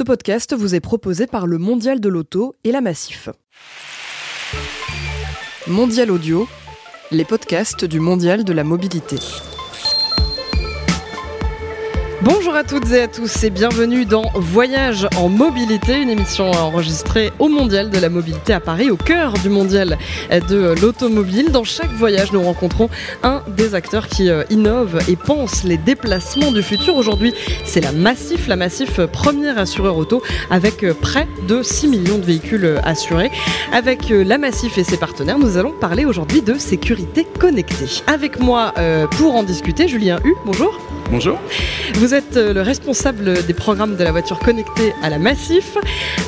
Ce podcast vous est proposé par le Mondial de l'Auto et la Massif. Mondial Audio, les podcasts du Mondial de la Mobilité. Bonjour à toutes et à tous et bienvenue dans Voyage en mobilité, une émission enregistrée au Mondial de la mobilité à Paris, au cœur du Mondial de l'automobile. Dans chaque voyage, nous rencontrons un des acteurs qui euh, innove et pense les déplacements du futur. Aujourd'hui, c'est la Massif, la Massif première assureur auto avec euh, près de 6 millions de véhicules euh, assurés. Avec la Massif et ses partenaires, nous allons parler aujourd'hui de sécurité connectée. Avec moi pour en discuter, Julien Hu, bonjour. Bonjour. Vous êtes euh, le responsable des programmes de la voiture connectée à la Massif.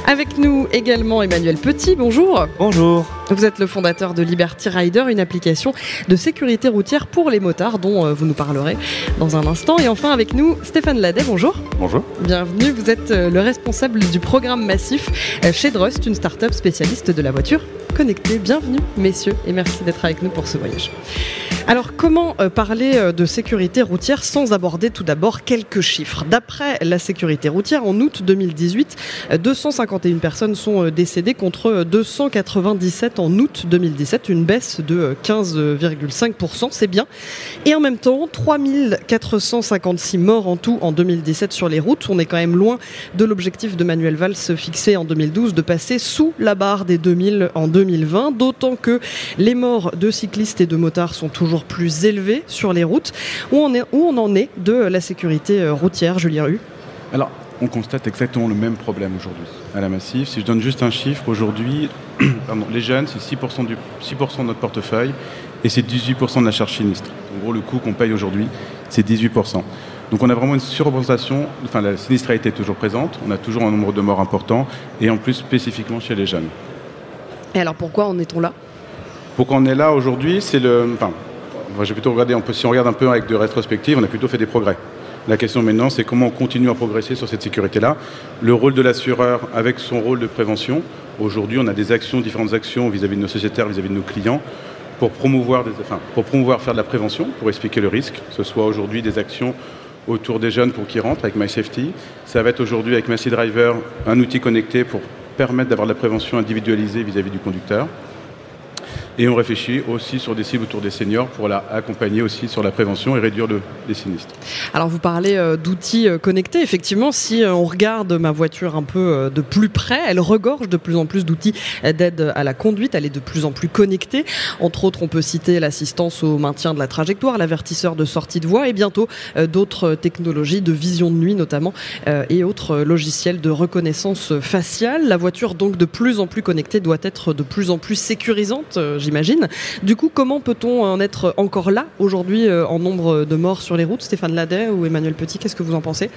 Avec nous également Emmanuel Petit, bonjour. Bonjour. Vous êtes le fondateur de Liberty Rider, une application de sécurité routière pour les motards dont euh, vous nous parlerez dans un instant. Et enfin avec nous Stéphane Ladet, bonjour. Bonjour. Bienvenue, vous êtes euh, le responsable du programme Massif chez Drust, une start-up spécialiste de la voiture connectée. Bienvenue messieurs et merci d'être avec nous pour ce voyage. Alors comment euh, parler euh, de sécurité routière sans aborder tout d'abord quelques chiffres? D'après la sécurité routière, en août 2018, 251 personnes sont euh, décédées contre 297 en août 2017, une baisse de 15,5%, c'est bien. Et en même temps, 3456 morts en tout en 2017 sur les routes. On est quand même loin de l'objectif de Manuel Valls fixé en 2012 de passer sous la barre des 2000 en 2020, d'autant que les morts de cyclistes et de motards sont toujours plus élevé sur les routes. Où on, est, où on en est de la sécurité euh, routière, Julien Hu? Alors, on constate exactement le même problème aujourd'hui à la Massif. Si je donne juste un chiffre, aujourd'hui, les jeunes, c'est 6%, du, 6 de notre portefeuille et c'est 18% de la charge sinistre. En gros, le coût qu'on paye aujourd'hui, c'est 18%. Donc on a vraiment une surreprésentation, enfin la sinistralité est toujours présente, on a toujours un nombre de morts important et en plus spécifiquement chez les jeunes. Et alors pourquoi en est-on là? Pourquoi on est là aujourd'hui, c'est le, enfin, j'ai plutôt regardé, si on regarde un peu avec de rétrospective, on a plutôt fait des progrès. La question maintenant, c'est comment on continue à progresser sur cette sécurité-là. Le rôle de l'assureur avec son rôle de prévention. Aujourd'hui, on a des actions, différentes actions vis-à-vis de nos sociétaires, vis-à-vis de nos clients, pour promouvoir, pour promouvoir faire de la prévention, pour expliquer le risque. Que ce soit aujourd'hui des actions autour des jeunes pour qu'ils rentrent avec MySafety. Ça va être aujourd'hui avec Massy Driver un outil connecté pour permettre d'avoir la prévention individualisée vis à -vis du conducteur. Et on réfléchit aussi sur des cibles autour des seniors pour la accompagner aussi sur la prévention et réduire le, les sinistres. Alors vous parlez euh, d'outils euh, connectés. Effectivement, si euh, on regarde ma voiture un peu de plus près, elle regorge de plus en plus d'outils d'aide à la conduite. Elle est de plus en plus connectée. Entre autres, on peut citer l'assistance au maintien de la trajectoire, l'avertisseur de sortie de voie et bientôt d'autres technologies de vision de nuit notamment et autres logiciels de reconnaissance faciale. La voiture donc de plus en plus connectée doit être de plus en plus sécurisante j'imagine. Du coup, comment peut-on en être encore là aujourd'hui euh, en nombre de morts sur les routes? Stéphane Ladet ou Emmanuel Petit, qu'est-ce que vous en pensez?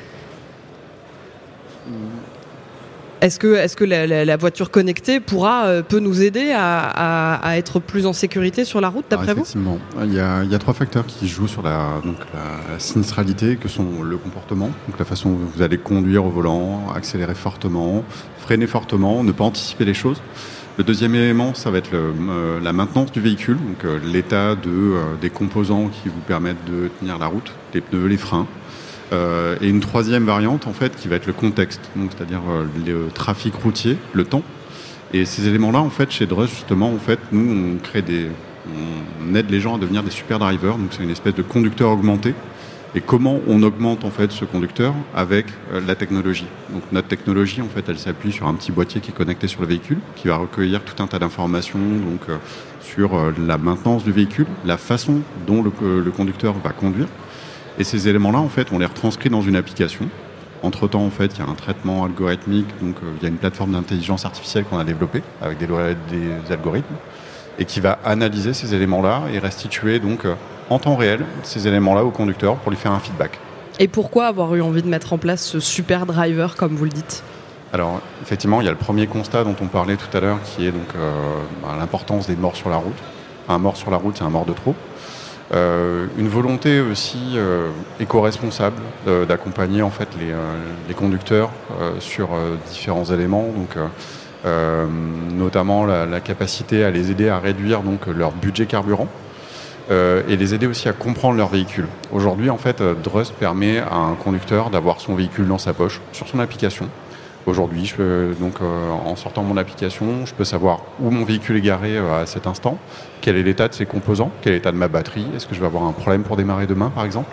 Est-ce que, est que la, voiture connectée pourra, euh, peut nous aider à, être plus en sécurité sur la route, d'après vous? Effectivement. Il y, a, il y, a, trois facteurs qui jouent sur la, donc la, sinistralité, que sont le comportement, donc la façon dont vous allez conduire au volant, accélérer fortement, freiner fortement, ne pas anticiper les choses. Le deuxième élément, ça va être euh, la maintenance du véhicule, donc euh, l'état de, euh, des composants qui vous permettent de tenir la route, les pneus, les freins. et une troisième variante, en fait, qui va être le contexte, donc c'est-à-dire le trafic routier, le temps. Et ces éléments-là, en fait, chez Drus, justement, en fait, nous, on crée des, on aide les gens à devenir des super drivers. Donc c'est une espèce de conducteur augmenté et comment on augmente en fait ce conducteur avec euh, la technologie? Donc notre technologie en fait elle s'appuie sur un petit boîtier qui est connecté sur le véhicule qui va recueillir tout un tas d'informations donc euh, sur euh, la maintenance du véhicule, la façon dont le, conducteur va conduire et ces éléments-là en fait on les retranscrit dans une application. Entre temps en fait il y a un traitement algorithmique donc il y a une plateforme d'intelligence artificielle qu'on a développée avec des, des algorithmes et qui va analyser ces éléments-là et restituer donc en temps réel ces éléments-là au conducteur pour lui faire un feedback. Et pourquoi avoir eu envie de mettre en place ce super driver, comme vous le dites? Alors, effectivement, il y a le premier constat dont on parlait tout à l'heure, qui est donc euh, bah, l'importance des morts sur la route. Un mort sur la route, c'est un mort de trop. Euh, une volonté aussi euh, éco-responsable d'accompagner en fait les, conducteurs sur différents éléments, donc notamment la, la, capacité à les aider à réduire donc leur budget carburant. Euh, et les aider aussi à comprendre leur véhicule. Aujourd'hui, en fait, euh, Drust permet à un conducteur d'avoir son véhicule dans sa poche, sur son application, Aujourd'hui, donc en sortant mon application, je peux savoir où mon véhicule est garé à cet instant, quel est l'état de ses composants, quel est l'état de ma batterie, est-ce que je vais avoir un problème pour démarrer demain par exemple.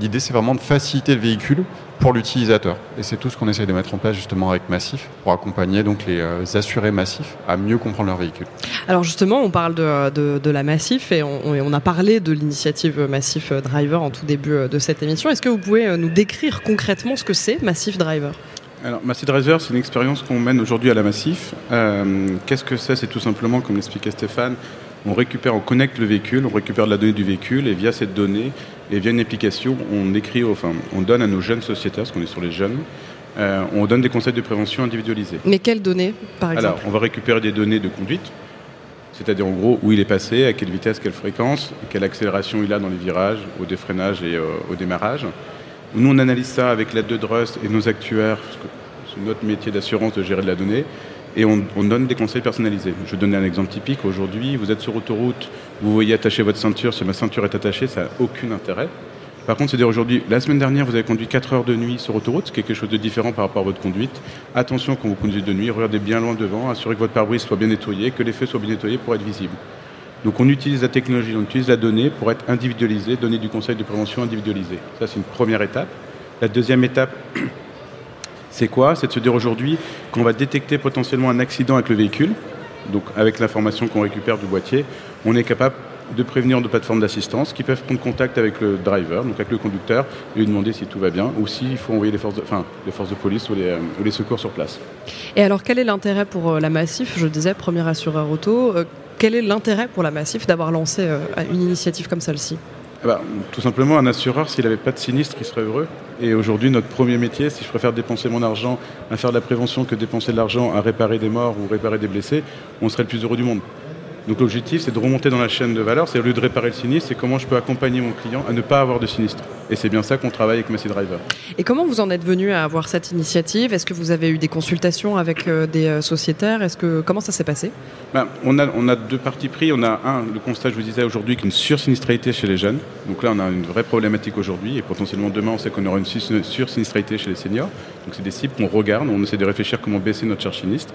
L'idée, c'est vraiment de faciliter le véhicule pour l'utilisateur. Et c'est tout ce qu'on essaye de mettre en place justement avec Massif pour accompagner donc les euh, assurés Massif à mieux comprendre leur véhicule. Alors justement, on parle de, de, la Massif et on, on, a parlé de l'initiative Massif Driver en tout début euh, de cette émission. Est-ce que vous pouvez euh, nous décrire concrètement ce que c'est Massif Driver? Alors, Massif Driver, c'est une expérience qu'on mène aujourd'hui à la Massif. Qu'est-ce que c'est? C'est tout simplement, comme l'expliquait Stéphane, on récupère, on connecte le véhicule, on récupère de la donnée du véhicule et via cette donnée, et via une application, on écrit, enfin, on donne à nos jeunes sociétaires, parce qu'on est sur les jeunes, euh, on donne des conseils de prévention individualisés. Mais quelles données, par exemple? Alors, on va récupérer des données de conduite, c'est-à-dire en gros où il est passé, à quelle vitesse, quelle fréquence, quelle accélération il a dans les virages, au défreinage et euh, au démarrage. Nous, on analyse ça avec l'aide de Drust et nos actuaires, parce que c'est notre métier d'assurance de gérer de la donnée et on, donne des conseils personnalisés. Je vais donner un exemple typique. Aujourd'hui, vous êtes sur autoroute, vous voyez attacher votre ceinture, si ma ceinture est attachée, ça n'a aucun intérêt. Par contre, c'est dire aujourd'hui, la semaine dernière, vous avez conduit 4 heures de nuit sur autoroute, quelque chose de différent par rapport à votre conduite. Attention quand vous conduisez de nuit, regardez bien loin devant, assurez que votre pare-brise soit bien nettoyé, que les feux soient bien nettoyés pour être visibles. Donc on utilise la technologie, on utilise la donnée pour être individualisé, donner du conseil de prévention individualisé. Ça, c'est une première étape. La deuxième étape, c'est quoi? C'est de se dire aujourd'hui qu'on va détecter potentiellement un accident avec le véhicule. Donc avec l'information qu'on récupère du boîtier, on est capable de prévenir de plateformes d'assistance qui peuvent prendre contact avec le driver, donc avec le conducteur, et lui demander si tout va bien ou s'il faut envoyer les forces de, enfin, les forces de police ou les, euh, ou les secours sur place. Et alors quel est l'intérêt pour euh, la Massif? Je disais, premier assureur auto, euh, quel est l'intérêt pour la Massif d'avoir lancé une initiative comme celle-ci? Eh ben, tout simplement, un assureur, s'il n'avait pas de sinistre, il serait heureux. Et aujourd'hui, notre premier métier, si je préfère dépenser mon argent à faire de la prévention que dépenser de l'argent à réparer des morts ou réparer des blessés, on serait le plus heureux du monde. Donc l'objectif, c'est de remonter dans la chaîne de valeur. C'est au lieu de réparer le sinistre, c'est comment je peux accompagner mon client à ne pas avoir de sinistre. Et c'est bien ça qu'on travaille avec Massy Driver. Et comment vous en êtes venu à avoir cette initiative? Est-ce que vous avez eu des consultations avec euh, des euh, sociétaires? Est-ce que comment ça s'est passé? Ben, on, a, on a deux parties pris. On a un, le constat, je vous disais aujourd'hui, qu'une sursinistralité chez les jeunes. Donc là, on a une vraie problématique aujourd'hui. Et potentiellement demain, on sait qu'on aura une sursinistralité chez les seniors. Donc c'est des cibles qu'on regarde. On essaie de réfléchir comment baisser notre charge sinistre.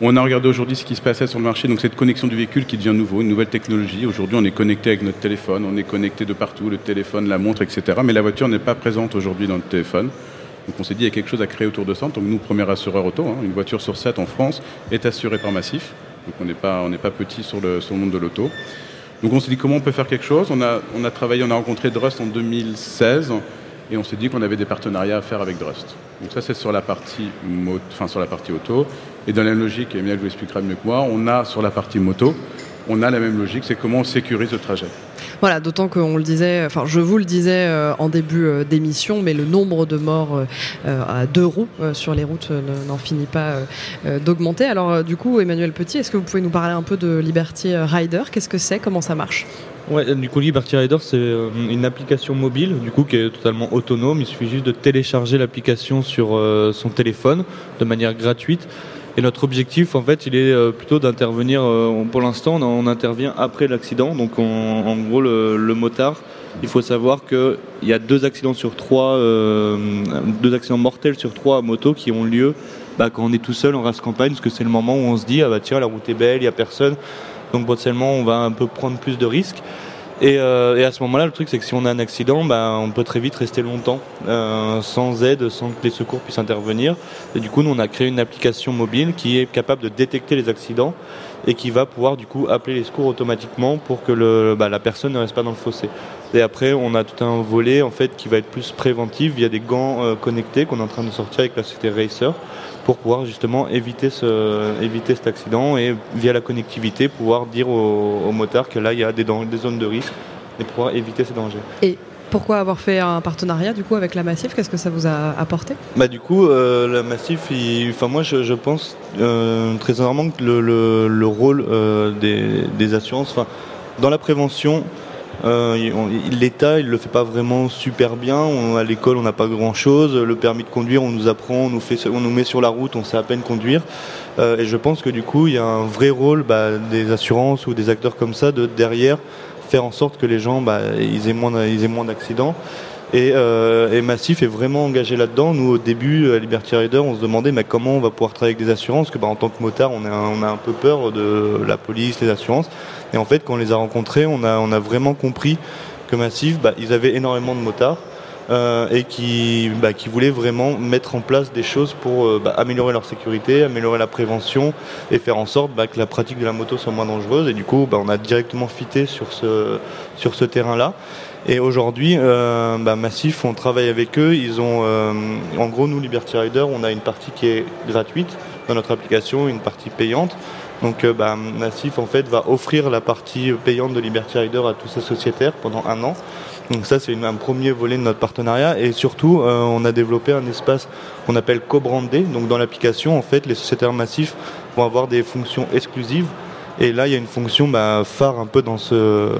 On a regardé aujourd'hui ce qui se passait sur le marché, donc cette connexion du véhicule qui devient nouveau, une nouvelle technologie. Aujourd'hui, on est connecté avec notre téléphone, on est connecté de partout, le téléphone, la montre, etc. Mais la voiture n'est pas présente aujourd'hui dans le téléphone. Donc on s'est dit, il y a quelque chose à créer autour de ça. Donc nous, premier assureur auto, hein, une voiture sur 7 en France est assurée par Massif. Donc on n'est pas, petit sur le, sur monde de l'auto. Donc on s'est dit comment on peut faire quelque chose? On a, travaillé, on a rencontré Drust en 2016 et on s'est dit qu'on avait des partenariats à faire avec Drust. Donc ça c'est sur la partie auto. Et dans la même logique, et Emile vous expliquera mieux que moi, on a sur la partie moto, on a la même logique, c'est comment on sécurise le trajet. Voilà, d'autant qu'on le disait, enfin je vous le disais euh, en début euh, d'émission, mais le nombre de morts euh, à deux roues sur les routes n'en finit pas d'augmenter. Alors du coup, Emmanuel Petit, est-ce que vous pouvez nous parler un peu de Liberty Rider? Qu'est-ce que c'est? Comment ça marche? Ouais, du coup, Liberty Rider, c'est une application mobile, du coup, qui est totalement autonome. Il suffit juste de télécharger l'application sur son téléphone de manière gratuite. Et notre objectif, en fait, il est euh, plutôt d'intervenir. Euh, pour l'instant, on, intervient après l'accident. Donc, en gros, le, motard, il faut savoir qu'il y a deux accidents sur trois, euh, deux accidents mortels sur trois à moto qui ont lieu bah, quand on est tout seul en race campagne, parce que c'est le moment où on se dit ah bah tiens la route est belle, il n'y a personne, donc potentiellement on va un peu prendre plus de risques. Euh, et, à ce moment-là, le truc, c'est que si on a un accident, bah, on peut très vite rester longtemps euh, sans aide, sans que les secours puissent intervenir. Et du coup, nous, on a créé une application mobile qui est capable de détecter les accidents et qui va pouvoir du coup appeler les secours automatiquement pour que le, bah, la personne ne reste pas dans le fossé. Et après, on a tout un volet en fait qui va être plus préventif via des gants euh, connectés qu'on est en train de sortir avec la société Racer pour pouvoir justement éviter, ce, éviter cet accident et via la connectivité pouvoir dire aux, motards que là il y a des, des, zones de risque et pouvoir éviter ces dangers. Et pourquoi avoir fait un partenariat du coup avec la Massif? Qu'est-ce que ça vous a apporté? Bah du coup euh, la Massif, enfin moi je, pense euh, très sincèrement que le, le, rôle euh, des, des, assurances, enfin dans la prévention, L'État, il le fait pas vraiment super bien. à l'école, on n'a pas grand-chose. Le permis de conduire, on nous apprend, on nous, fait, on nous met sur la route, on sait à peine conduire. Euh, et je pense que du coup, il y a un vrai rôle bah, des assurances ou des acteurs comme ça de derrière faire en sorte que les gens, bah, aient moins d'accidents. Et, euh, Massif est vraiment engagé là-dedans. Nous, au début, à Liberty Rider, on se demandait mais comment on va pouvoir travailler avec des assurances, que bah, en tant que motard, on a, on a un peu peur de la police, les assurances. Et en fait, quand on les a rencontrés, on a, on a vraiment compris que Massif, bah, ils avaient énormément de motards. Euh, et qui, bah, qui voulaient vraiment mettre en place des choses pour euh, bah, améliorer leur sécurité, améliorer la prévention et faire en sorte bah, que la pratique de la moto soit moins dangereuse. Et du coup, on a directement fité sur ce, sur ce terrain-là. Et aujourd'hui, euh, Massif, on travaille avec eux. Ils ont, en gros, nous, Liberty Rider, on a une partie qui est gratuite dans notre application, une partie payante. Donc Massif en fait va offrir la partie payante de Liberty Rider à tous ses sociétaires pendant un an. Donc ça, c'est un premier volet de notre partenariat. Et surtout, euh, on a développé un espace qu'on appelle co-brandé. Donc dans l'application, en fait, les sociétaires massifs vont avoir des fonctions exclusives. Et là, il y a une fonction bah, phare un peu dans ce,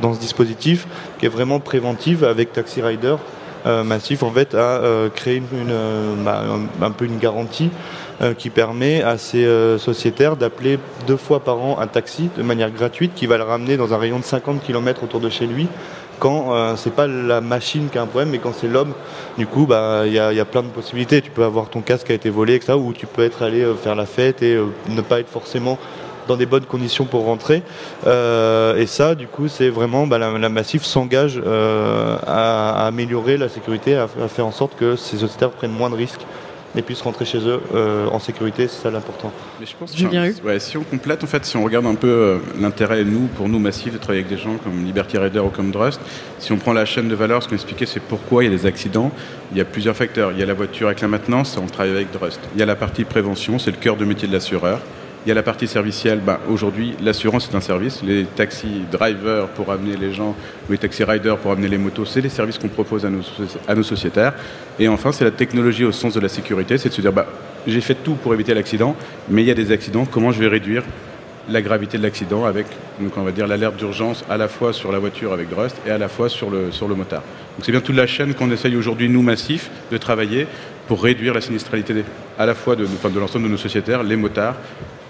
dans ce dispositif qui est vraiment préventive avec Taxi Rider. Euh, massif en fait a euh, créé une, bah, un, peu une garantie qui permet à ces sociétaires d'appeler deux fois par an un taxi de manière gratuite qui va le ramener dans un rayon de 50 km autour de chez lui quand euh, c'est pas la machine qui a un problème, mais quand c'est l'homme. Du coup, bah il y a, plein de possibilités. Tu peux avoir ton casque qui a été volé, etc., ou tu peux être allé euh, faire la fête et euh, ne pas être forcément dans des bonnes conditions pour rentrer. et ça, du coup, c'est vraiment bah, la, Massif s'engage à, améliorer la sécurité, à, à, faire en sorte que ces sociétaires prennent moins de risques et puissent rentrer chez eux euh, en sécurité, c'est ça l'important. Mais je pense ouais, si on complète, en fait, si on regarde un peu euh, l'intérêt, nous, pour nous, massif, de travailler avec des gens comme Liberty Rider ou comme Drust, si on prend la chaîne de valeur, ce qu'on expliquait, c'est pourquoi il y a des accidents. Il y a plusieurs facteurs. Il y a la voiture avec la maintenance, on travaille avec Drust. Il y a la partie prévention, c'est le cœur de métier de l'assureur. Il y a la partie servicielle. Ben, Aujourd'hui, l'assurance est un service. Les taxis drivers pour amener les gens, ou les taxi riders pour amener les motos, c'est les services qu'on propose à nos, à nos sociétaires. Et enfin, c'est la technologie au sens de la sécurité. C'est de se dire, bah, j'ai fait tout pour éviter l'accident, mais il y a des accidents. Comment je vais réduire la gravité de l'accident avec, donc on va dire, l'alerte d'urgence à la fois sur la voiture avec Rust et à la fois sur le, sur le motard. Donc c'est bien toute la chaîne qu'on essaye aujourd'hui, nous, massifs, de travailler pour réduire la sinistralité à la fois de, de l'ensemble de nos sociétaires, les motards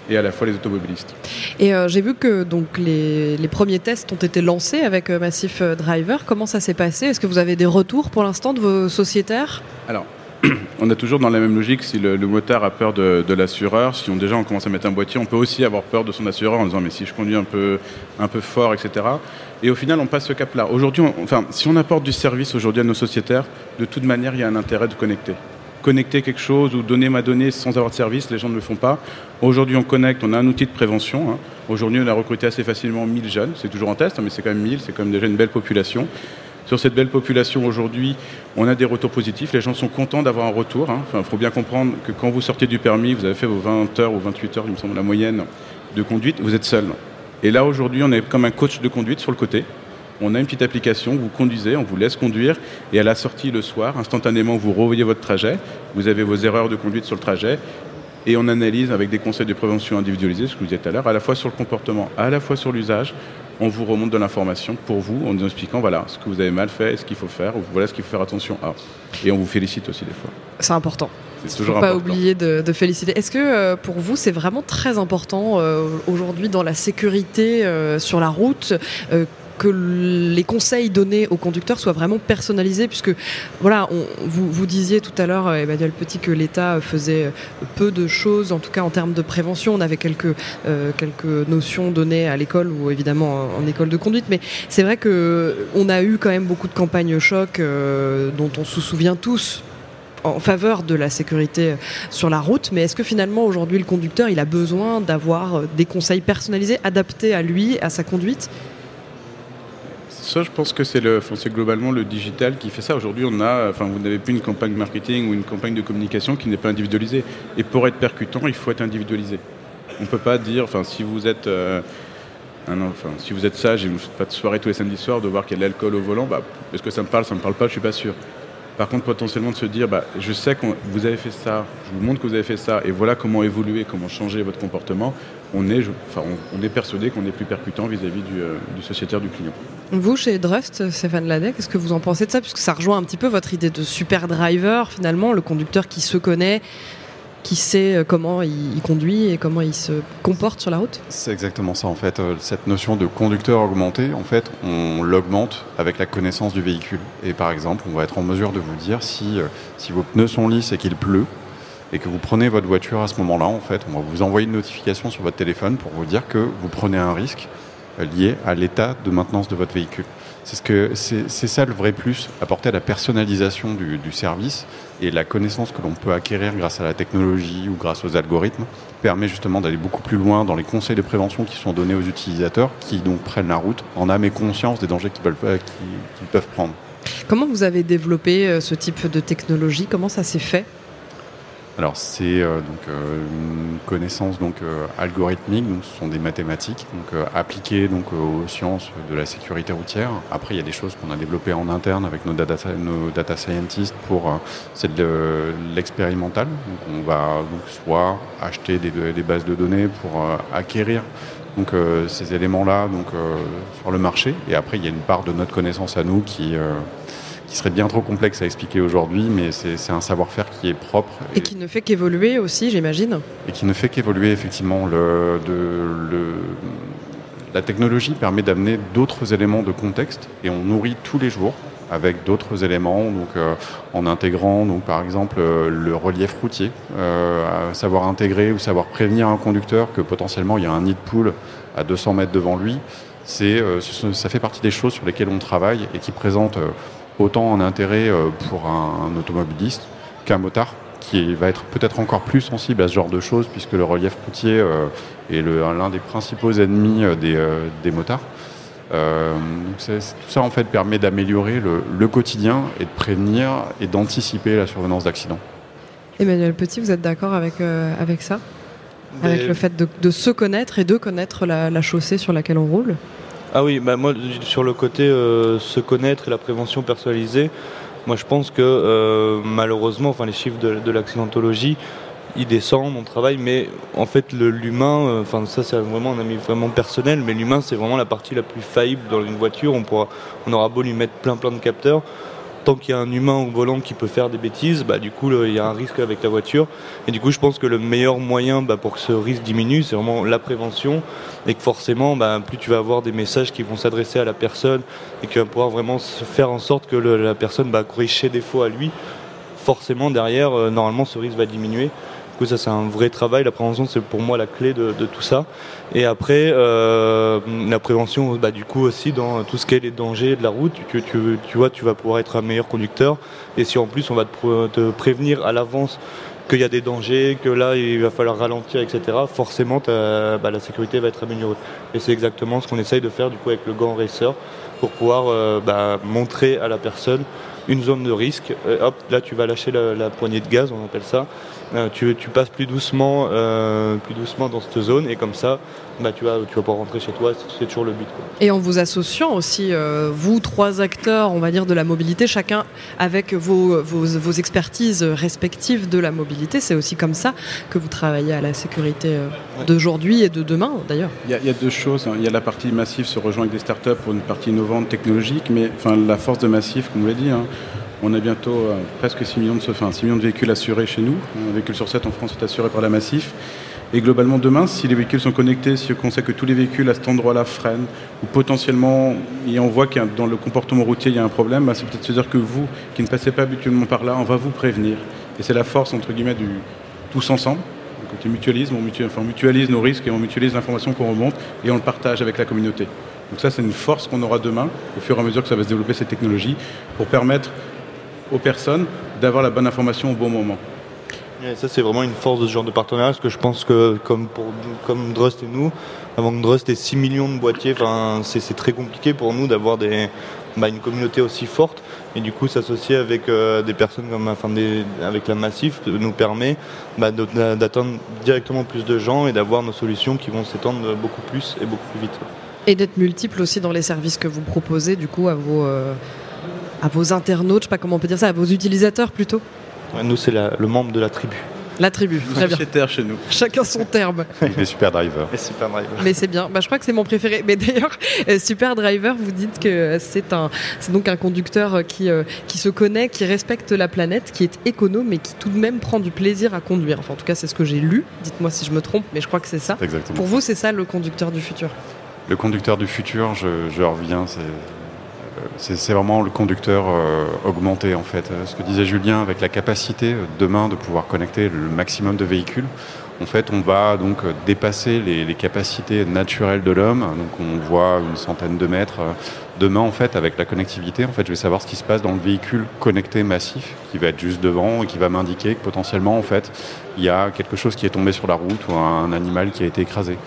et à la fois les automobilistes. Et euh, j'ai vu que donc les, premiers tests ont été lancés avec euh, Massif euh, Driver. Comment ça s'est passé? Est-ce que vous avez des retours pour l'instant de vos sociétaires? Alors, on est toujours dans la même logique. Si le, motard a peur de, l'assureur, si on déjà on commence à mettre un boîtier, on peut aussi avoir peur de son assureur en disant mais si je conduis un peu, un peu fort, etc. Et au final, on passe ce cap-là. Aujourd'hui, enfin, si on apporte du service aujourd'hui à nos sociétaires, de toute manière, il y a un intérêt de connecter connecter quelque chose ou donner ma donnée sans avoir de service, les gens ne le font pas. Aujourd'hui, on connecte, on a un outil de prévention. Hein. Aujourd'hui, on a recruté assez facilement 1000 jeunes. C'est toujours en test, hein, mais c'est quand même 1000, c'est quand même déjà une belle population. Sur cette belle population aujourd'hui, on a des retours positifs. Les gens sont contents d'avoir un retour. Il hein. faut bien comprendre que quand vous sortez du permis, vous avez fait vos 20 heures ou 28 heures, il me semble, la moyenne de conduite, vous êtes seul. Et là, aujourd'hui, on est comme un coach de conduite sur le côté on a une petite application, vous conduisez, on vous laisse conduire, et à la sortie le soir, instantanément, vous revoyez votre trajet, vous avez vos erreurs de conduite sur le trajet, et on analyse avec des conseils de prévention individualisés, ce que vous disiez tout à l'heure, à la fois sur le comportement, à la fois sur l'usage, on vous remonte de l'information pour vous en nous expliquant voilà ce que vous avez mal fait, ce qu'il faut faire, ou voilà ce qu'il faut faire attention à. Et on vous félicite aussi des fois. C'est important. C'est toujours pas oublier de, féliciter. Est-ce que euh, pour vous c'est vraiment très important euh, aujourd'hui dans la sécurité euh, sur la route que les conseils donnés aux conducteurs soient vraiment personnalisés, puisque voilà, vous, vous, disiez tout à l'heure, Emmanuel Petit, que l'État faisait peu de choses, en tout cas en termes de prévention. On avait quelques, euh, quelques notions données à l'école ou évidemment en, école de conduite, mais c'est vrai que on a eu quand même beaucoup de campagnes choc euh, dont on se souvient tous en faveur de la sécurité sur la route, mais est-ce que finalement aujourd'hui le conducteur il a besoin d'avoir des conseils personnalisés adaptés à lui, à sa conduite? Ça, je pense que c'est le, globalement le digital qui fait ça. Aujourd'hui, on a, enfin, vous n'avez plus une campagne marketing ou une campagne de communication qui n'est pas individualisée. Et pour être percutant, il faut être individualisé. On ne peut pas dire, enfin, si vous êtes euh, enfin, si vous êtes sage et vous ne faites pas de soirée tous les samedis soirs, de voir qu'il y a de l'alcool au volant, bah, est-ce que ça me parle, ça ne me parle pas, je suis pas sûr. Par contre, potentiellement de se dire, bah, je sais que vous avez fait ça, je vous montre que vous avez fait ça, et voilà comment évoluer, comment changer votre comportement, on est, enfin, on, est persuadé qu'on est plus percutant vis-à-vis du, euh, du, sociétaire, du client. Vous, chez Drust, Stéphane Ladec, qu'est-ce que vous en pensez de ça? Puisque ça rejoint un petit peu votre idée de super driver, finalement, le conducteur qui se connaît, qui sait euh, comment il, conduit et comment il se comporte sur la route C'est exactement ça en fait. Euh, cette notion de conducteur augmenté, en fait, on l'augmente avec la connaissance du véhicule. Et par exemple, on va être en mesure de vous dire si, euh, si vos pneus sont lisses et qu'il pleut, et que vous prenez votre voiture à ce moment-là, en fait, on va vous envoyer une notification sur votre téléphone pour vous dire que vous prenez un risque lié à l'état de maintenance de votre véhicule. C'est ce ça le vrai plus, apporter à la personnalisation du, service et la connaissance que l'on peut acquérir grâce à la technologie ou grâce aux algorithmes permet justement d'aller beaucoup plus loin dans les conseils de prévention qui sont donnés aux utilisateurs qui donc prennent la route en âme et conscience des dangers qu'ils peuvent, qu'ils peuvent prendre. Comment vous avez développé euh, ce type de technologie? Comment ça s'est fait? Alors c'est euh, donc euh, une connaissance donc euh, algorithmique, donc ce sont des mathématiques donc appliquées donc aux sciences de la sécurité routière. Après il y a des choses qu'on a développées en interne avec nos data, nos data scientists pour c'est de l'expérimental. on va donc soit acheter des, des, bases de données pour acquérir donc ces éléments là donc sur le marché et après il y a une part de notre connaissance à nous qui qui serait bien trop complexe à expliquer aujourd'hui, mais c'est un savoir-faire qui est propre. Et, qui ne fait qu'évoluer aussi, j'imagine Et qui ne fait qu'évoluer, effectivement. Le, le, la technologie permet d'amener d'autres éléments de contexte et on nourrit tous les jours avec d'autres éléments, donc euh, en intégrant donc par exemple euh, le relief routier, euh, savoir intégrer ou savoir prévenir un conducteur que potentiellement il y a un nid de poule à 200 mètres devant lui. C'est ça fait partie des choses sur lesquelles on travaille et qui présentent autant en intérêt euh, pour un, automobiliste qu'un motard qui va être peut-être encore plus sensible à ce genre de choses puisque le relief routier euh, est l'un des principaux ennemis euh, des, des motards. tout ça en fait permet d'améliorer le, quotidien et de prévenir et d'anticiper la survenance d'accidents. Emmanuel Petit, vous êtes d'accord avec, avec ça? Avec le fait de, de, se connaître et de connaître la, la chaussée sur laquelle on roule? Ah oui, bah moi sur le côté euh, se connaître et la prévention personnalisée, moi je pense que euh, malheureusement, enfin les chiffres de, l'accidentologie, ils descendent, on travaille, mais en fait l'humain, euh, enfin ça c'est vraiment un ami vraiment personnel, mais l'humain c'est vraiment la partie la plus faillible dans une voiture. On pourra, on aura beau lui mettre plein plein de capteurs, tant qu'il y a un humain au volant qui peut faire des bêtises, bah, du coup, il y a un risque avec la voiture. Et du coup, je pense que le meilleur moyen bah, pour que ce risque diminue, c'est vraiment la prévention. Et que forcément, bah, plus tu vas avoir des messages qui vont s'adresser à la personne et qui va pouvoir vraiment faire en sorte que la personne bah, corrige ses défauts à lui, forcément, derrière, euh, normalement, ce risque va diminuer. Du coup, ça, c'est un vrai travail. La prévention, c'est pour moi la clé de, tout ça. Et après, euh, la prévention, bah, du coup, aussi dans tout ce qui est les dangers de la route, tu, vois, tu vas pouvoir être un meilleur conducteur. Et si en plus, on va te, prévenir à l'avance qu'il y a des dangers, que là il va falloir ralentir, etc. Forcément, bah, la sécurité va être améliorée. Et c'est exactement ce qu'on essaye de faire du coup avec le gant racer pour pouvoir euh, bah, montrer à la personne une zone de risque. hop, là tu vas lâcher la, poignée de gaz, on appelle ça. Euh, tu, passes plus doucement, euh, plus doucement dans cette zone et comme ça, bah, tu, vas, tu vas pouvoir rentrer chez toi, c'est toujours le but. Et en vous associant aussi, euh, vous trois acteurs, on va dire, de la mobilité, chacun avec vos, vos, expertises respectives de la mobilité, c'est aussi comme ça que vous travaillez à la sécurité d'aujourd'hui et de demain d'ailleurs. Il y, a deux choses. Hein. Il y a la partie massive se rejoint avec des startups pour une partie innovante technologique, mais enfin, la force de massif, comme vous l'avez dit, hein, on a bientôt euh, presque 6 millions, de, enfin, 6 millions de véhicules assurés chez nous. Un véhicule sur 7 en France est assuré par la Massif. Et globalement, demain, si les véhicules sont connectés, si on sait que tous les véhicules à cet endroit-là freinent, ou potentiellement, et on voit que dans le comportement routier, il y a un problème, bah, c'est peut-être se dire que vous, qui ne passez pas habituellement par là, on va vous prévenir. Et c'est la force, entre guillemets, du tous ensemble. Côté mutualisme, on, on mutualise nos risques et on mutualise l'information qu'on remonte et on le partage avec la communauté. Donc ça, c'est une force qu'on aura demain, au fur et à mesure que ça va se développer, cette technologie, pour permettre aux personnes d'avoir la bonne information au bon moment. Et ça, c'est vraiment une force de ce genre de partenariat, parce que je pense que, comme, pour, comme Drust et nous, avant que Drust ait 6 millions de boîtiers, c'est très compliqué pour nous d'avoir bah, une communauté aussi forte. Et du coup, s'associer avec euh, des personnes comme enfin, avec la Massif nous permet bah, d'atteindre directement plus de gens et d'avoir nos solutions qui vont s'étendre beaucoup plus et beaucoup plus vite. Et d'être multiple aussi dans les services que vous proposez, du coup, à vos. Euh, internautes, je sais pas comment on peut dire ça, à vos utilisateurs plutôt? Nous, c'est le membre de la tribu. La tribu, très bien. Sociétaire chez nous. Chacun son terme. Les super drivers. Et super driver. Mais c'est bien. Bah, je crois que c'est mon préféré. Mais d'ailleurs, euh, Super Driver, vous dites que c'est un, c'est donc un conducteur euh, qui, euh, qui se connaît, qui respecte la planète, qui est économe et qui tout de même prend du plaisir à conduire. Enfin, en tout cas, c'est ce que j'ai lu. Dites-moi si je me trompe, mais je crois que c'est ça. Exactement. Pour vous, c'est ça le conducteur du futur? Le conducteur du futur, je, je reviens, c'est, c'est, vraiment le conducteur euh, augmenté en fait. Euh, Ce que disait Julien, avec la capacité euh, demain de pouvoir connecter le maximum de véhicules, en fait, on va donc dépasser les, les capacités naturelles de l'homme. Donc, on voit une centaine de mètres. Demain, en fait, avec la connectivité, en fait, je vais savoir ce qui se passe dans le véhicule connecté massif, qui va être juste devant et qui va m'indiquer que potentiellement, en fait, il y a quelque chose qui est tombé sur la route ou un animal qui a été écrasé.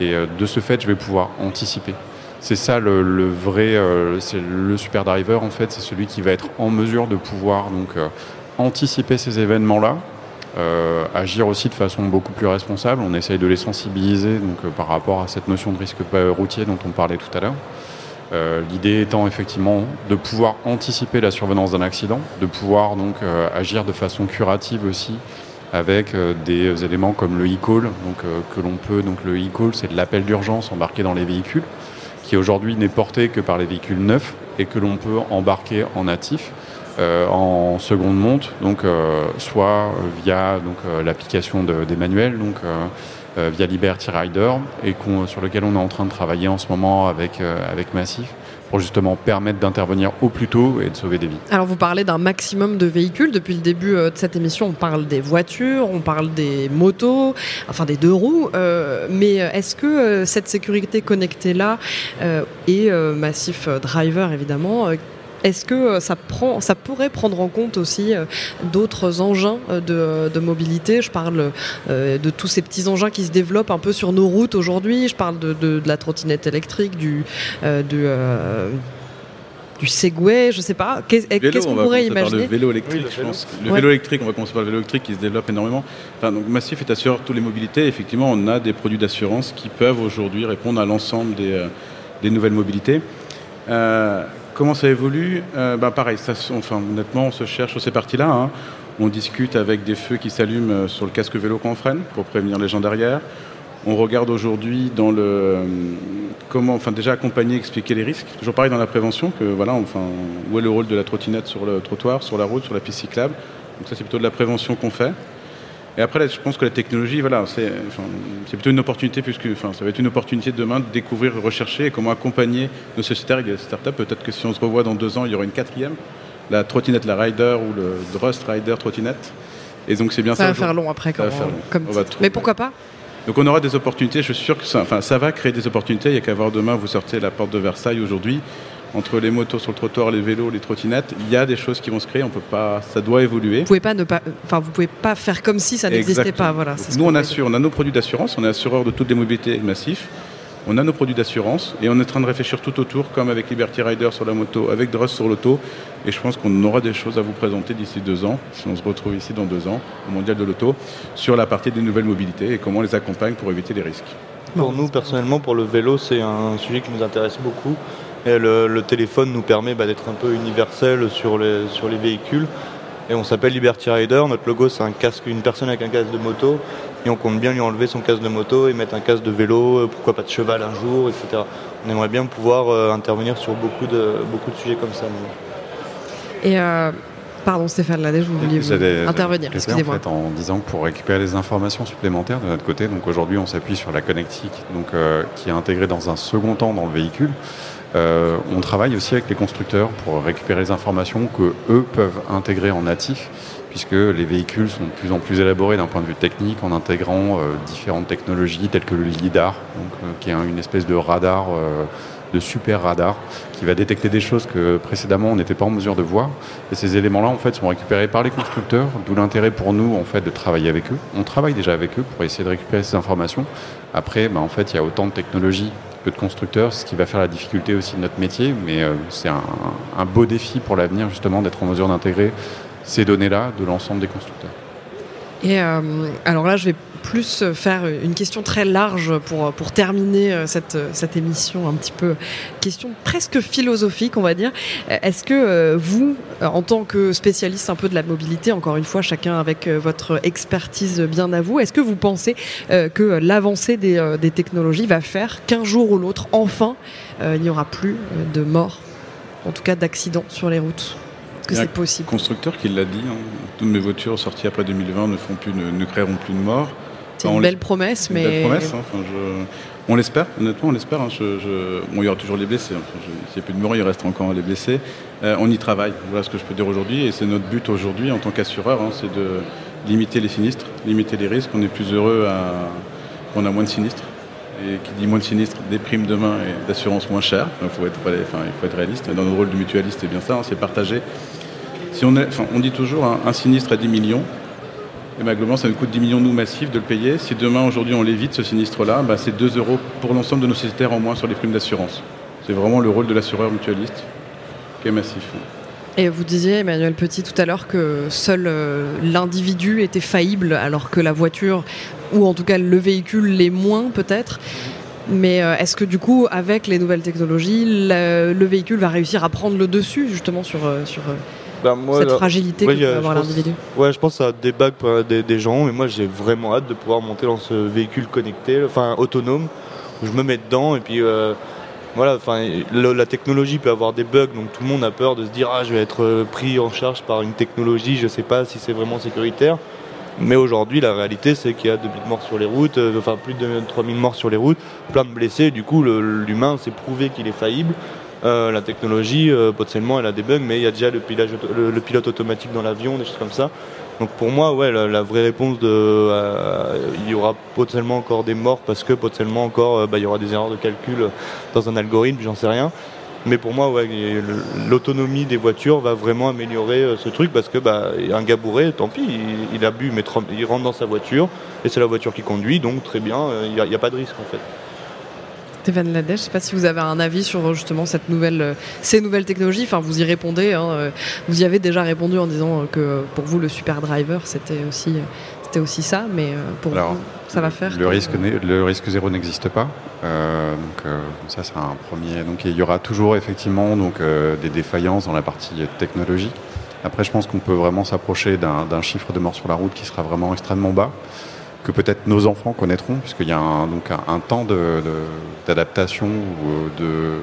Et de ce fait, je vais pouvoir anticiper. C'est ça le, vrai, euh, c'est le super driver en fait, c'est celui qui va être en mesure de pouvoir donc euh, anticiper ces événements-là, euh, agir aussi de façon beaucoup plus responsable. On essaye de les sensibiliser donc par rapport à cette notion de risque routier dont on parlait tout à l'heure. L'idée étant effectivement de pouvoir anticiper la survenance d'un accident, de pouvoir donc agir de façon curative aussi avec des éléments comme le e-call, donc que l'on peut donc le e-call c'est de l'appel d'urgence embarqué dans les véhicules, qui aujourd'hui n'est porté que par les véhicules neufs et que l'on peut embarquer en natif. euh, en seconde monte, donc euh, soit euh, via donc euh, l'application de- des manuels, donc via Liberty Rider, et sur lequel on est en train de travailler en ce moment avec avec Massif pour justement permettre d'intervenir au plus tôt et de sauver des vies. Alors vous parlez d'un maximum de véhicules. Depuis le début euh, de cette émission, on parle des voitures, on parle des motos, enfin des deux roues. Euh, mais euh, est-ce que cette sécurité connectée-là euh, et Massif Driver, évidemment, est-ce que euh, ça, prend, ça pourrait prendre en compte aussi euh, d'autres engins euh, de, de mobilité? Je parle de tous ces petits engins qui se développent un peu sur nos routes aujourd'hui. Je parle de, de- de la trottinette électrique, du, du, du Segway, je sais pas. Qu'est-ce on qu'on va pourrait commencer par imaginer? le vélo électrique, Oui, le je vélo. pense. Le Ouais. vélo électrique, on va commencer par le vélo électrique qui se développe énormément. Enfin, donc Massif est assureur de toutes les mobilités. Effectivement, on a des produits d'assurance qui peuvent aujourd'hui répondre à l'ensemble des, euh, des nouvelles mobilités. Euh, comment ça évolue Euh, bah, Pareil, ça, enfin, honnêtement, on se cherche sur ces parties-là. hein. On discute avec des feux qui s'allument euh, sur le casque vélo quand on freine pour prévenir les gens derrière. On regarde aujourd'hui dans le euh, comment, enfin déjà accompagner, expliquer les risques. Toujours pareil dans la prévention que voilà, enfin où est le rôle de la trottinette sur le trottoir, sur la route, sur la piste cyclable. Donc ça c'est plutôt de la prévention qu'on fait. Et après, je pense que la technologie, voilà, c'est enfin, plutôt une opportunité, puisque enfin, ça va être une opportunité demain de découvrir, rechercher et comment accompagner nos sociétaires et les startups. Peut-être que si on se revoit dans deux ans, il y aura une quatrième, la trottinette, la Rider ou le Drust Rider trottinette. Et donc c'est bien ça. Ça va faire long après, comme, va faire long. comme On va titre. trouver. Mais pourquoi pas? Donc on aura des opportunités, je suis sûr que ça, enfin, ça va créer des opportunités. Il n'y a qu'à voir demain, vous sortez la porte de Versailles aujourd'hui, entre les motos sur le trottoir, les vélos, les trottinettes, il y a des choses qui vont se créer, on peut pas, ça doit évoluer. Vous pouvez pas ne pas, enfin vous pouvez pas faire comme si ça n'existait pas. Voilà. Ce nous on assure, on a nos produits d'assurance, on est assureur de toutes les mobilités massifs, on a nos produits d'assurance et on est en train de réfléchir tout autour, comme avec Liberty Rider sur la moto, avec Drust sur l'auto, et je pense qu'on aura des choses à vous présenter d'ici deux ans, si on se retrouve ici dans deux ans, au Mondial de l'auto, sur la partie des nouvelles mobilités et comment on les accompagne pour éviter les risques. Pour nous, personnellement, pour le vélo, c'est un sujet qui nous intéresse beaucoup. Et le, le téléphone nous permet bah, d'être un peu universel sur les, sur les véhicules. Et on s'appelle Liberty Rider. Notre logo, c'est un casque, une personne avec un casque de moto. Et on compte bien lui enlever son casque de moto et mettre un casque de vélo, euh, pourquoi pas de cheval un jour, etc. On aimerait bien pouvoir euh, intervenir sur beaucoup de, beaucoup de sujets comme ça. Et euh, pardon Stéphane Ladège, vous vouliez vous intervenir. Excusez-moi. En, fait, en disant que pour récupérer les informations supplémentaires de notre côté, donc aujourd'hui on s'appuie sur la connectique, donc euh, qui est intégrée dans un second temps dans le véhicule. Euh, on travaille aussi avec les constructeurs pour récupérer les informations que eux peuvent intégrer en natif, puisque les véhicules sont de plus en plus élaborés d'un point de vue technique en intégrant euh, différentes technologies telles que le lidar, euh, qui est un- une espèce de radar, de super radar, qui va détecter des choses que précédemment on n'était pas en mesure de voir. Et ces éléments-là, en fait, sont récupérés par les constructeurs, d'où l'intérêt pour nous, en fait, de travailler avec eux. On travaille déjà avec eux pour essayer de récupérer ces informations. Après, ben, en fait, il y a autant de technologies que de constructeurs, ce qui va faire la difficulté aussi de notre métier, mais euh, c'est un, un beau défi pour l'avenir, justement, d'être en mesure d'intégrer ces données-là de l'ensemble des constructeurs. Et euh, alors là, je vais plus faire une question très large pour, pour terminer cette, cette émission un petit peu question presque philosophique, on va dire. Est-ce que vous, en tant que spécialiste un peu de la mobilité, encore une fois, chacun avec votre expertise bien à vous, est-ce que vous pensez que l'avancée des, des technologies va faire qu'un jour ou l'autre, enfin, il n'y aura plus de morts, en tout cas d'accidents sur les routes? Est-ce que c'est possible? constructeur qui l'a dit. Hein. Toutes mes voitures sorties après 2020 ne, font plus, ne, créeront plus de morts. C'est une belle promesse, mais. Une belle promesse. Hein. On l'espère, honnêtement, on l'espère. Hein. Bon, il y aura toujours les blessés. S'il n'y a plus de morts, il restera encore les blessés. Euh, on y travaille. Voilà ce que je peux dire aujourd'hui. Et c'est notre but aujourd'hui, en tant qu'assureur, c'est de limiter les sinistres, limiter les risques. On est plus heureux à... on a moins de sinistres. Et qui dit moins de sinistres, des primes demain et d'assurance moins chères. Il faut, être, enfin, il faut être réaliste. Dans notre rôle de mutualiste, c'est bien ça, c'est partager si on, on dit toujours un, sinistre à 10 millions, et ben, globalement ça nous coûte 10 millions nous massifs de le payer. Si demain aujourd'hui on l'évite ce sinistre-là, ben, c'est 2 euros pour l'ensemble de nos sociétaires en moins sur les primes d'assurance. C'est vraiment le rôle de l'assureur mutualiste qui est massif. Et vous disiez, Emmanuel Petit, tout à l'heure que seul euh, l'individu était faillible, alors que la voiture, ou en tout cas le véhicule, l'est moins peut-être. Mais euh, est-ce que du coup, avec les nouvelles technologies, le, véhicule va réussir à prendre le dessus justement sur, euh, bah, cette fragilité que peut avoir l'individu Ouais, je pense à des bagues pour des, des, gens, mais moi j'ai vraiment hâte de pouvoir monter dans ce véhicule connecté, enfin autonome, où je me mets dedans et puis euh, voilà, enfin la technologie peut avoir des bugs, donc tout le monde a peur de se dire ah je vais être euh, pris en charge par une technologie, je sais pas si c'est vraiment sécuritaire. Mais aujourd'hui, la réalité, c'est qu'il y a 2000 morts sur les routes, euh, enfin plus de 3000 morts sur les routes, plein de blessés. Du coup, l'humain s'est prouvé qu'il est faillible. Euh, la technologie, euh, potentiellement, elle a des bugs, mais il y a déjà le, pilote automatique dans l'avion, des choses comme ça. Donc pour moi, ouais, la, vraie réponse de, euh, il y aura potentiellement encore des morts parce que potentiellement encore, bah, il y aura des erreurs de calcul dans un algorithme, j'en sais rien. Mais pour moi, ouais, l'autonomie des voitures va vraiment améliorer ce truc parce que bah, un gars tant pis, il, a bu, mais il rentre dans sa voiture et c'est la voiture qui conduit, donc très bien, il n'y a, pas de risque en fait. Stéphane Ladèche, je ne sais pas si vous avez un avis sur justement cette nouvelle, euh, ces nouvelles technologies. Enfin, vous y répondez. Hein, euh, vous y avez déjà répondu en disant que pour vous, le super driver, c'était aussi, c'était aussi ça. Mais euh, pour vous, ça va faire. Le risque, le risque zéro n'existe pas. donc ça, c'est un premier. Donc il y aura toujours effectivement donc des défaillances dans la partie technologie. Après, je pense qu'on peut vraiment s'approcher d'un chiffre de morts sur la route qui sera vraiment extrêmement bas que peut-être nos enfants connaîtront, puisqu'il y a un, donc un, temps d'adaptation ou de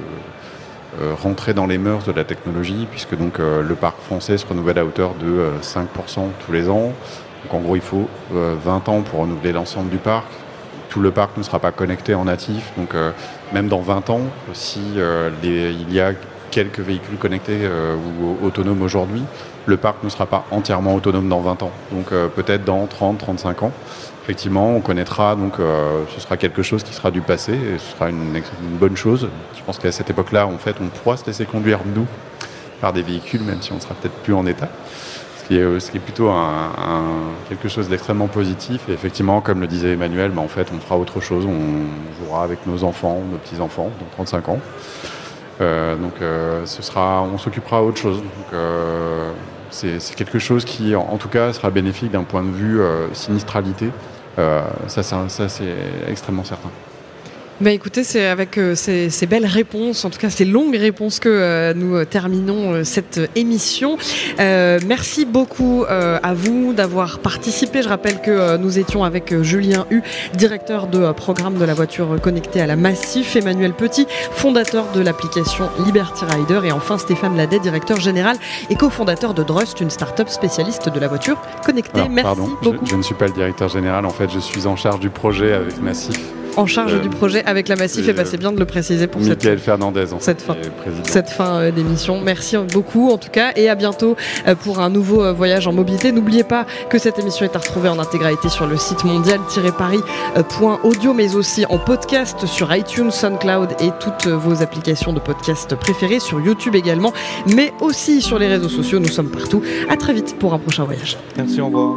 euh, rentrer dans les mœurs de la technologie, puisque donc euh, le parc français se renouvelle à hauteur de 5% euh, tous les ans. Donc en gros, il faut 20 ans pour renouveler l'ensemble du parc. Tout le parc ne sera pas connecté en natif, donc même dans 20 ans, si il y a quelques véhicules connectés ou autonomes aujourd'hui, le parc ne sera pas entièrement autonome dans 20 ans. Donc peut-être dans 30, 35 ans effectivement, on connaîtra, donc euh, ce sera quelque chose qui sera du passé et ce sera une, bonne chose. Je pense qu'à cette époque-là, en fait, on pourra se laisser conduire, nous, par des véhicules, même si on sera peut-être plus en état. Ce qui est, ce qui est plutôt un, quelque chose d'extrêmement positif. Et effectivement, comme le disait Emmanuel, bah, en fait, on fera autre chose. On jouera avec nos enfants, nos petits-enfants, dans 35 ans. Euh, donc, euh, ce sera, on s'occupera autre chose. C'est quelque chose qui, en, tout cas, sera bénéfique d'un point de vue sinistralité euh, ça, c'est extrêmement certain. Bah écoutez, c'est avec euh, ces, belles réponses, en tout cas ces longues réponses que euh, nous terminons cette émission. merci beaucoup à vous d'avoir participé. Je rappelle que nous étions avec Julien Hu, directeur de programme de la voiture connectée à la Massif, Emmanuel Petit, fondateur de l'application Liberty Rider, et enfin Stéphane Ladet, directeur général et cofondateur de Drust, une start-up spécialiste de la voiture connectée. merci beaucoup. Je, je ne suis pas le directeur général, en fait, je suis en charge du projet avec Massif en charge euh, du projet avec la Massif. Et bah, c'est bien de le préciser pour cette, Fernandez, cette fin, cette fin euh, d'émission. Merci beaucoup en tout cas et à bientôt euh, pour un nouveau voyage en mobilité. N'oubliez pas que cette émission est à retrouver en intégralité sur le site mondial-paris.audio mais aussi en podcast sur iTunes, SoundCloud et toutes vos applications de podcast préférées, sur YouTube également, mais aussi sur les réseaux sociaux. Nous sommes partout. À très vite pour un prochain voyage. Merci, au revoir.